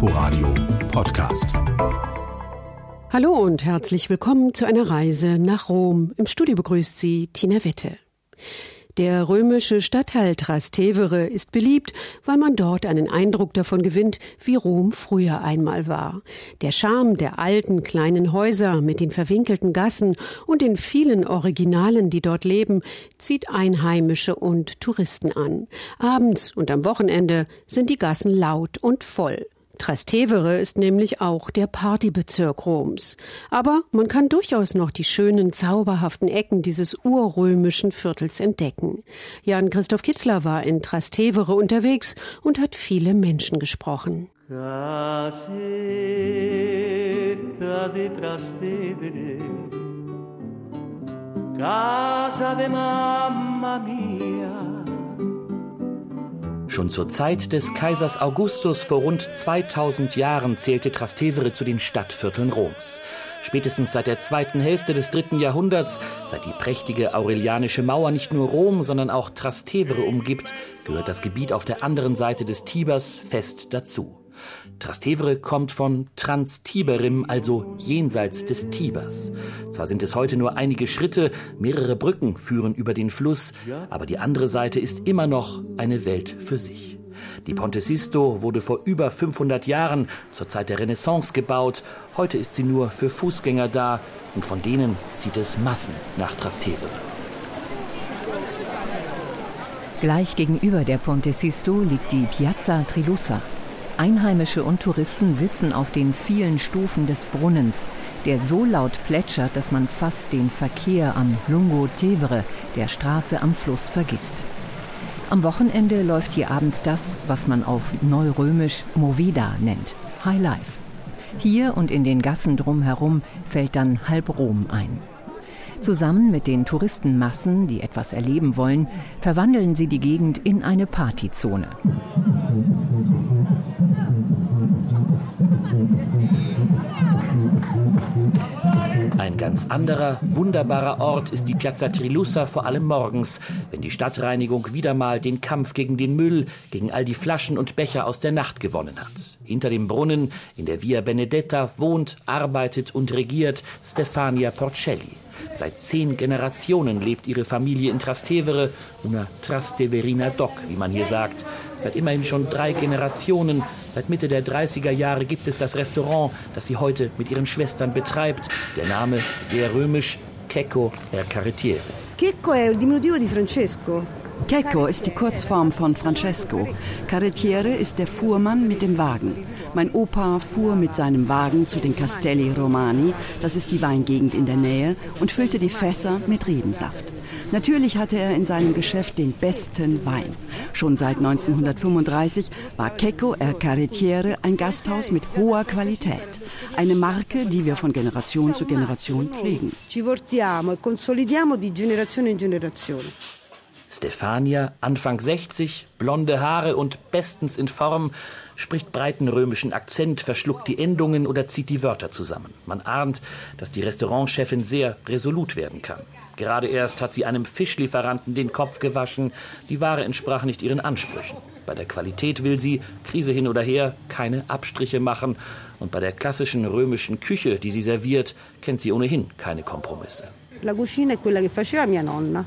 Inforadio Podcast. Hallo und herzlich willkommen zu einer Reise nach Rom. Im Studio begrüßt Sie Tina Wette. Der römische Stadtteil Trastevere ist beliebt, weil man dort einen Eindruck davon gewinnt, wie Rom früher einmal war. Der Charme der alten kleinen Häuser mit den verwinkelten Gassen und den vielen Originalen, die dort leben, zieht Einheimische und Touristen an. Abends und am Wochenende sind die Gassen laut und voll. Trastevere ist nämlich auch der Partybezirk Roms. Aber man kann durchaus noch die schönen, zauberhaften Ecken dieses urrömischen Viertels entdecken. Jan Christoph Kitzler war in Trastevere unterwegs und hat viele Menschen gesprochen. Casetta di Trastevere, casa de mamma mia. Schon zur Zeit des Kaisers Augustus vor rund 2000 Jahren zählte Trastevere zu den Stadtvierteln Roms. Spätestens seit der zweiten Hälfte des dritten Jahrhunderts, seit die prächtige Aurelianische Mauer nicht nur Rom, sondern auch Trastevere umgibt, gehört das Gebiet auf der anderen Seite des Tibers fest dazu. Trastevere kommt von Transtiberim, also jenseits des Tibers. Zwar sind es heute nur einige Schritte, mehrere Brücken führen über den Fluss, aber die andere Seite ist immer noch eine Welt für sich. Die Ponte Sisto wurde vor über 500 Jahren zur Zeit der Renaissance gebaut. Heute ist sie nur für Fußgänger da und von denen zieht es Massen nach Trastevere. Gleich gegenüber der Ponte Sisto liegt die Piazza Trilussa. Einheimische und Touristen sitzen auf den vielen Stufen des Brunnens, der so laut plätschert, dass man fast den Verkehr am Lungo Tevere, der Straße am Fluss, vergisst. Am Wochenende läuft hier abends das, was man auf Neurömisch Movida nennt, High Life. Hier und in den Gassen drumherum fällt dann halb Rom ein. Zusammen mit den Touristenmassen, die etwas erleben wollen, verwandeln sie die Gegend in eine Partyzone. Ein ganz anderer, wunderbarer Ort ist die Piazza Trilussa vor allem morgens, wenn die Stadtreinigung wieder mal den Kampf gegen den Müll, gegen all die Flaschen und Becher aus der Nacht gewonnen hat. Hinter dem Brunnen in der Via Benedetta wohnt, arbeitet und regiert Stefania Porcelli. Seit zehn Generationen lebt ihre Familie in Trastevere, una Trasteverina Doc, wie man hier sagt. Seit immerhin schon drei Generationen, seit Mitte der 30er Jahre gibt es das Restaurant, das sie heute mit ihren Schwestern betreibt. Der Name sehr römisch, Checco er Carrettiere. Checco è il diminutivo di Francesco. Checco ist die Kurzform von Francesco. Carrettiere ist der Fuhrmann mit dem Wagen. Mein Opa fuhr mit seinem Wagen zu den Castelli Romani, das ist die Weingegend in der Nähe, und füllte die Fässer mit Rebensaft. Natürlich hatte er in seinem Geschäft den besten Wein. Schon seit 1935 war Checco er Carrettiere ein Gasthaus mit hoher Qualität. Eine Marke, die wir von Generation zu Generation pflegen. Ci portiamo e consolidiamo di generazione in generazione. Stefania, Anfang 60, blonde Haare und bestens in Form, spricht breiten römischen Akzent, verschluckt die Endungen oder zieht die Wörter zusammen. Man ahnt, dass die Restaurantchefin sehr resolut werden kann. Gerade erst hat sie einem Fischlieferanten den Kopf gewaschen. Die Ware entsprach nicht ihren Ansprüchen. Bei der Qualität will sie, Krise hin oder her, keine Abstriche machen. Und bei der klassischen römischen Küche, die sie serviert, kennt sie ohnehin keine Kompromisse. La cucina è quella che faceva mia nonna.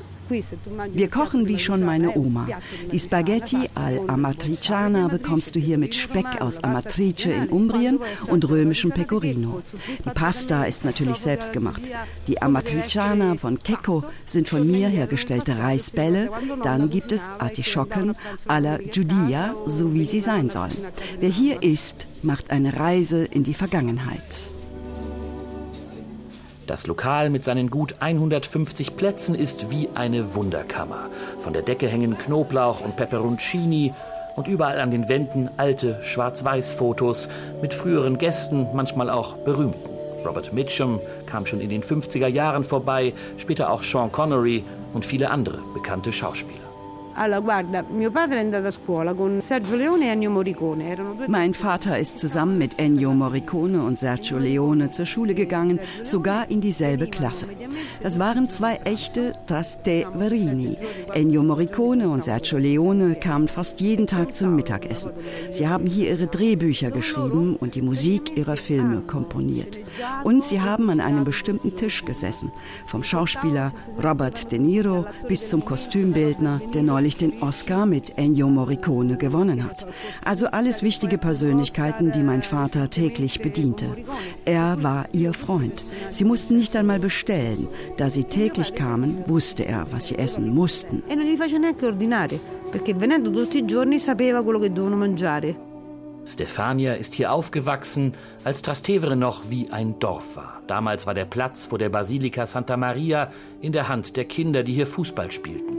Wir kochen wie schon meine Oma. Die Spaghetti all'amatriciana bekommst du hier mit Speck aus Amatrice in Umbrien und römischem Pecorino. Die Pasta ist natürlich selbst gemacht. Die Amatriciana von Checco sind von mir hergestellte Reisbälle. Dann gibt es Artischocken alla Giudia, so wie sie sein sollen. Wer hier isst, macht eine Reise in die Vergangenheit. Das Lokal mit seinen gut 150 Plätzen ist wie eine Wunderkammer. Von der Decke hängen Knoblauch und Peperoncini und überall an den Wänden alte Schwarz-Weiß-Fotos mit früheren Gästen, manchmal auch berühmten. Robert Mitchum kam schon in den 50er Jahren vorbei, später auch Sean Connery und viele andere bekannte Schauspieler. Mein Vater ist zusammen mit Ennio Morricone und Sergio Leone zur Schule gegangen, sogar in dieselbe Klasse. Das waren zwei echte Trasteverini. Ennio Morricone und Sergio Leone kamen fast jeden Tag zum Mittagessen. Sie haben hier ihre Drehbücher geschrieben und die Musik ihrer Filme komponiert. Und sie haben an einem bestimmten Tisch gesessen, vom Schauspieler Robert De Niro bis zum Kostümbildner, der neulich den Oscar mit Ennio Morricone gewonnen hat. Also alles wichtige Persönlichkeiten, die mein Vater täglich bediente. Er war ihr Freund. Sie mussten nicht einmal bestellen. Da sie täglich kamen, wusste er, was sie essen mussten. E non gli faceva neanche ordinare, perché venendo tutti i giorni sapeva quello che dovevano mangiare. Stefania ist hier aufgewachsen, als Trastevere noch wie ein Dorf war. Damals war der Platz vor der Basilika Santa Maria in der Hand der Kinder, die hier Fußball spielten.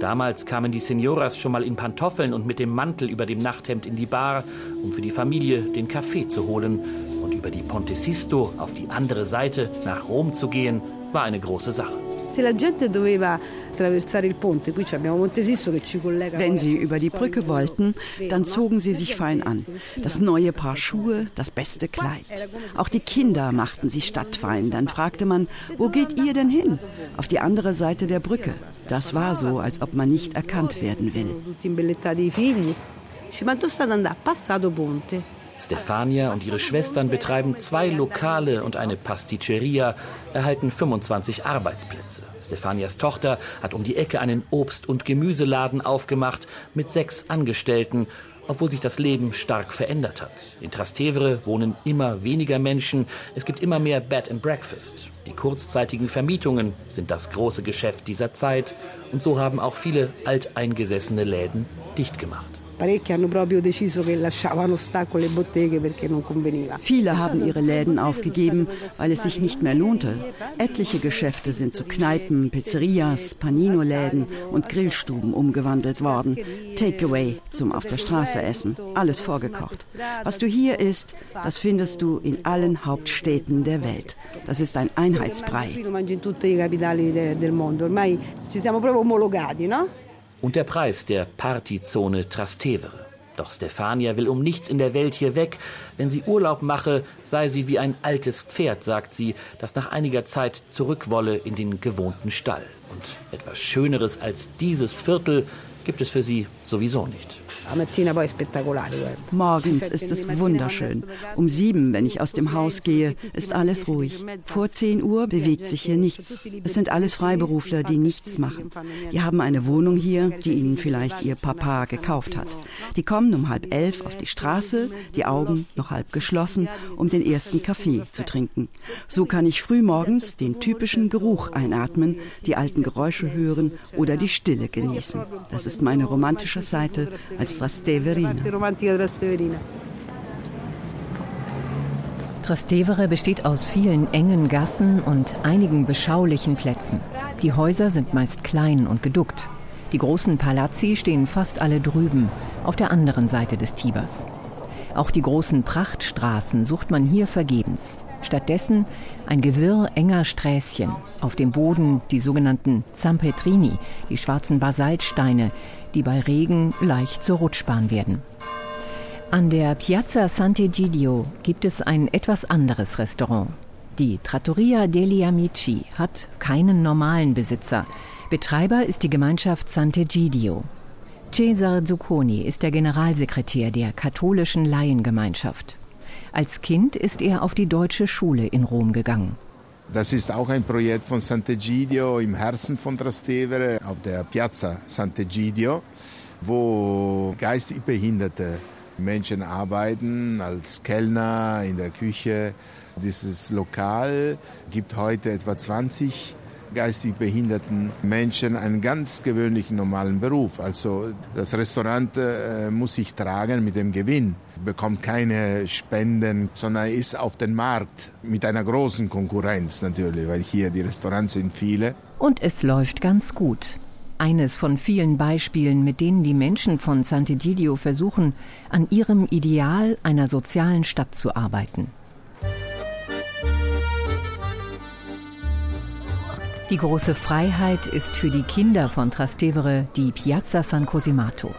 Damals kamen die Senioras schon mal in Pantoffeln und mit dem Mantel über dem Nachthemd in die Bar, um für die Familie den Kaffee zu holen. Und über die Ponte Sisto auf die andere Seite nach Rom zu gehen, war eine große Sache. Wenn sie über die Brücke wollten, dann zogen sie sich fein an. Das neue Paar Schuhe, das beste Kleid. Auch die Kinder machten sich stadtfein. Dann fragte man, wo geht ihr denn hin? Auf die andere Seite der Brücke. Das war so, als ob man nicht erkannt werden will. Stefania und ihre Schwestern betreiben zwei Lokale und eine Pasticceria, erhalten 25 Arbeitsplätze. Stefanias Tochter hat um die Ecke einen Obst- und Gemüseladen aufgemacht mit sechs Angestellten, obwohl sich das Leben stark verändert hat. In Trastevere wohnen immer weniger Menschen, es gibt immer mehr Bed and Breakfast. Die kurzzeitigen Vermietungen sind das große Geschäft dieser Zeit und so haben auch viele alteingesessene Läden dicht gemacht. Viele haben ihre Läden aufgegeben, weil es sich nicht mehr lohnte. Etliche Geschäfte sind zu Kneipen, Pizzerias, Panino-Läden und Grillstuben umgewandelt worden. Takeaway zum auf der Straße essen, alles vorgekocht. Was du hier isst, das findest du in allen Hauptstädten der Welt. Das ist ein Einheitsbrei. Und der Preis der Partyzone Trastevere. Doch Stefania will um nichts in der Welt hier weg. Wenn sie Urlaub mache, sei sie wie ein altes Pferd, sagt sie, das nach einiger Zeit zurückwolle in den gewohnten Stall. Und etwas Schöneres als dieses Viertel gibt es für sie sowieso nicht. Morgens ist es wunderschön. Um sieben, wenn ich aus dem Haus gehe, ist alles ruhig. Vor zehn Uhr bewegt sich hier nichts. Es sind alles Freiberufler, die nichts machen. Die haben eine Wohnung hier, die ihnen vielleicht ihr Papa gekauft hat. Die kommen um halb elf auf die Straße, die Augen noch halb geschlossen, um den ersten Kaffee zu trinken. So kann ich frühmorgens den typischen Geruch einatmen, die alten Geräusche hören oder die Stille genießen. Das ist meine romantische Seite als Trasteverina. Trastevere besteht aus vielen engen Gassen und einigen beschaulichen Plätzen. Die Häuser sind meist klein und geduckt. Die großen Palazzi stehen fast alle drüben, auf der anderen Seite des Tibers. Auch die großen Prachtstraßen sucht man hier vergebens. Stattdessen ein Gewirr enger Sträßchen, auf dem Boden die sogenannten Zampetrini, die schwarzen Basaltsteine, die bei Regen leicht zur Rutschbahn werden. An der Piazza Sant'Egidio gibt es ein etwas anderes Restaurant. Die Trattoria degli Amici hat keinen normalen Besitzer. Betreiber ist die Gemeinschaft Sant'Egidio. Cesare Zucconi ist der Generalsekretär der katholischen Laiengemeinschaft. Als Kind ist er auf die deutsche Schule in Rom gegangen. Das ist auch ein Projekt von Sant'Egidio im Herzen von Trastevere auf der Piazza Sant'Egidio, wo geistig behinderte Menschen arbeiten als Kellner in der Küche. Dieses Lokal gibt heute etwa 20 geistig behinderten Menschen einen ganz gewöhnlichen normalen Beruf. Also das Restaurant äh, muss sich tragen mit dem Gewinn, bekommt keine Spenden, sondern ist auf dem Markt mit einer großen Konkurrenz natürlich, weil hier die Restaurants sind viele. Und es läuft ganz gut. Eines von vielen Beispielen, mit denen die Menschen von Sant'Egidio versuchen, an ihrem Ideal einer sozialen Stadt zu arbeiten. Die große Freiheit ist für die Kinder von Trastevere die Piazza San Cosimato.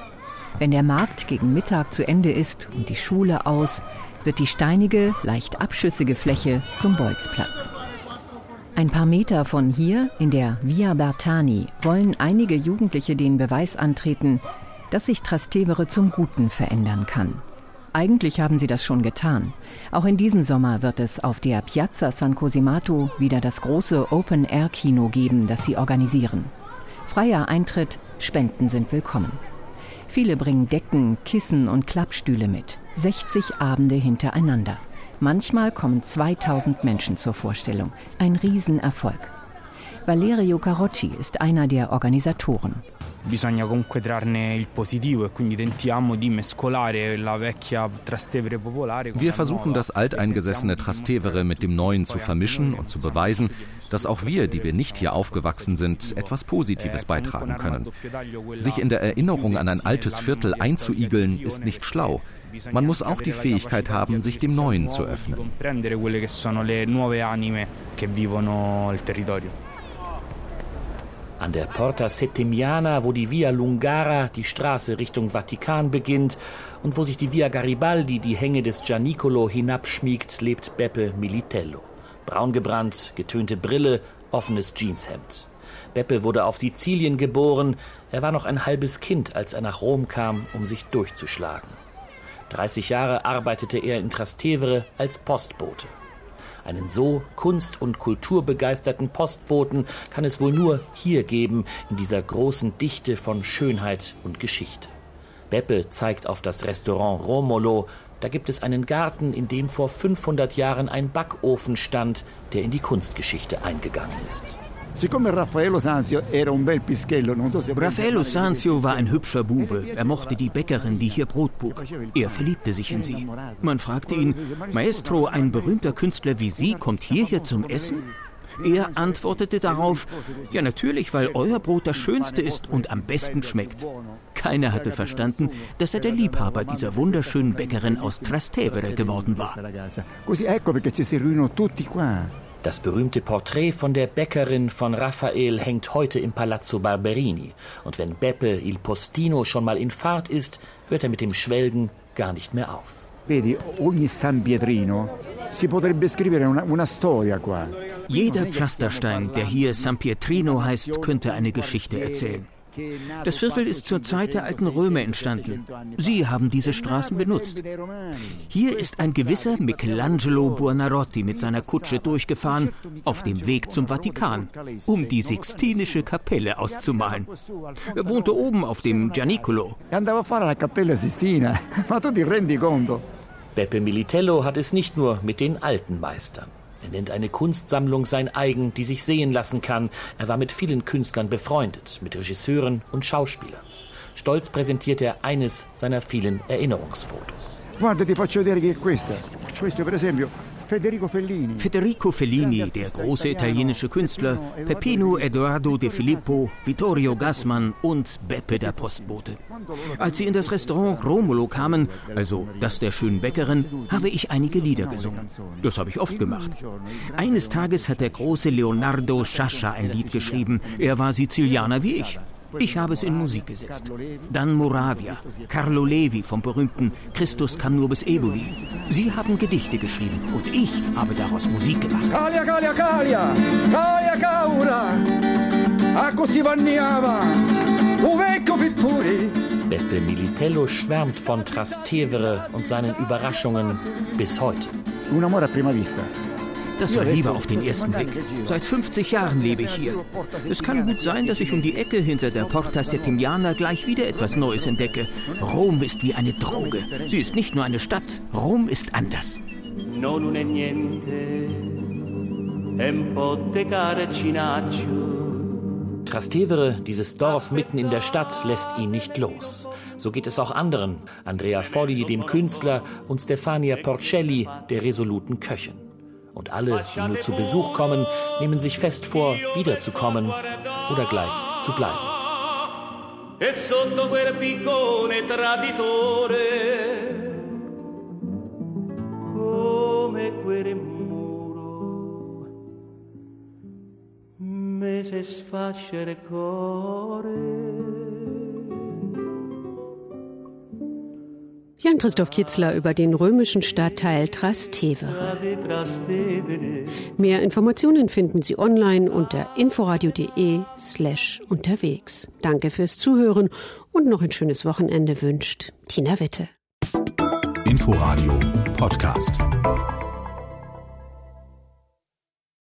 Wenn der Markt gegen Mittag zu Ende ist und die Schule aus, wird die steinige, leicht abschüssige Fläche zum Bolzplatz. Ein paar Meter von hier, in der Via Bertani, wollen einige Jugendliche den Beweis antreten, dass sich Trastevere zum Guten verändern kann. Eigentlich haben sie das schon getan. Auch in diesem Sommer wird es auf der Piazza San Cosimato wieder das große Open-Air-Kino geben, das sie organisieren. Freier Eintritt, Spenden sind willkommen. Viele bringen Decken, Kissen und Klappstühle mit. 60 Abende hintereinander. Manchmal kommen 2000 Menschen zur Vorstellung. Ein Riesenerfolg. Valerio Carocci ist einer der Organisatoren. Bisogna comunque trarne il positivo e quindi tentiamo di mescolare la vecchia Trastevere popolare. Wir versuchen das alteingesessene Trastevere mit dem Neuen zu vermischen und zu beweisen, dass auch wir, die wir nicht hier aufgewachsen sind, etwas Positives beitragen können. Sich in der Erinnerung an ein altes Viertel einzuigeln, ist nicht schlau. Man muss auch die Fähigkeit haben, sich dem Neuen zu öffnen. An der Porta Settemiana, wo die Via Lungara, die Straße Richtung Vatikan beginnt und wo sich die Via Garibaldi, die Hänge des Gianicolo, hinabschmiegt, lebt Beppe Militello. Braungebrannt, getönte Brille, offenes Jeanshemd. Beppe wurde auf Sizilien geboren. Er war noch ein halbes Kind, als er nach Rom kam, um sich durchzuschlagen. 30 Jahre arbeitete er in Trastevere als Postbote. Einen so kunst- und kulturbegeisterten Postboten kann es wohl nur hier geben, in dieser großen Dichte von Schönheit und Geschichte. Beppe zeigt auf das Restaurant Romolo. Da gibt es einen Garten, in dem vor 500 Jahren ein Backofen stand, der in die Kunstgeschichte eingegangen ist. Raffaello Sanzio war ein hübscher Bube. Er mochte die Bäckerin, die hier Brot bog. Er verliebte sich in sie. Man fragte ihn, Maestro, ein berühmter Künstler wie Sie kommt hierher zum Essen? Er antwortete darauf, ja natürlich, weil euer Brot das schönste ist und am besten schmeckt. Keiner hatte verstanden, dass er der Liebhaber dieser wunderschönen Bäckerin aus Trastevere geworden war. Das berühmte Porträt von der Bäckerin von Raphael hängt heute im Palazzo Barberini. Und wenn Beppe il Postino schon mal in Fahrt ist, hört er mit dem Schwelgen gar nicht mehr auf. Jeder Pflasterstein, der hier San Pietrino heißt, könnte eine Geschichte erzählen. Das Viertel ist zur Zeit der alten Römer entstanden. Sie haben diese Straßen benutzt. Hier ist ein gewisser Michelangelo Buonarroti mit seiner Kutsche durchgefahren auf dem Weg zum Vatikan, um die Sixtinische Kapelle auszumalen. Er wohnte oben auf dem Gianicolo. Beppe Militello hat es nicht nur mit den alten Meistern. Er nennt eine Kunstsammlung sein eigen, die sich sehen lassen kann. Er war mit vielen Künstlern befreundet, mit Regisseuren und Schauspielern. Stolz präsentiert er eines seiner vielen Erinnerungsfotos. Guarda, ti faccio vedere che è questa. Questo per esempio Federico Fellini. Federico Fellini, der große italienische Künstler, Peppino Edoardo de Filippo, Vittorio Gassmann und Beppe der Postbote. Als sie in das Restaurant Romulo kamen, also das der schönen Bäckerin, habe ich einige Lieder gesungen. Das habe ich oft gemacht. Eines Tages hat der große Leonardo Sciascia ein Lied geschrieben. Er war Sizilianer wie ich. Ich habe es in Musik gesetzt. Dann Moravia, Carlo Levi vom berühmten Christus kam nur bis Eboli. Sie haben Gedichte geschrieben und ich habe daraus Musik gemacht. Calia, Calia, Calia, Calia Caura, a così vanniava, vecchio pittore. Beppe Militello schwärmt von Trastevere und seinen Überraschungen bis heute. Un amore a prima vista. Das war Liebe auf den ersten Blick. Seit 50 Jahren lebe ich hier. Es kann gut sein, dass ich um die Ecke hinter der Porta Settimiana gleich wieder etwas Neues entdecke. Rom ist wie eine Droge. Sie ist nicht nur eine Stadt. Rom ist anders. Non è niente, è un po' Trastevere, dieses Dorf mitten in der Stadt, lässt ihn nicht los. So geht es auch anderen, Andrea Folli, dem Künstler, und Stefania Porcelli, der resoluten Köchin. Und alle, die nur zu Besuch kommen, nehmen sich fest vor, wiederzukommen oder gleich zu bleiben. E sotto quel piccone traditore, come quel muro, me sfascere cuore. Jan-Christoph Kitzler über den römischen Stadtteil Trastevere. Mehr Informationen finden Sie online unter inforadio.de slash unterwegs. Danke fürs Zuhören und noch ein schönes Wochenende wünscht Tina Witte. Inforadio Podcast.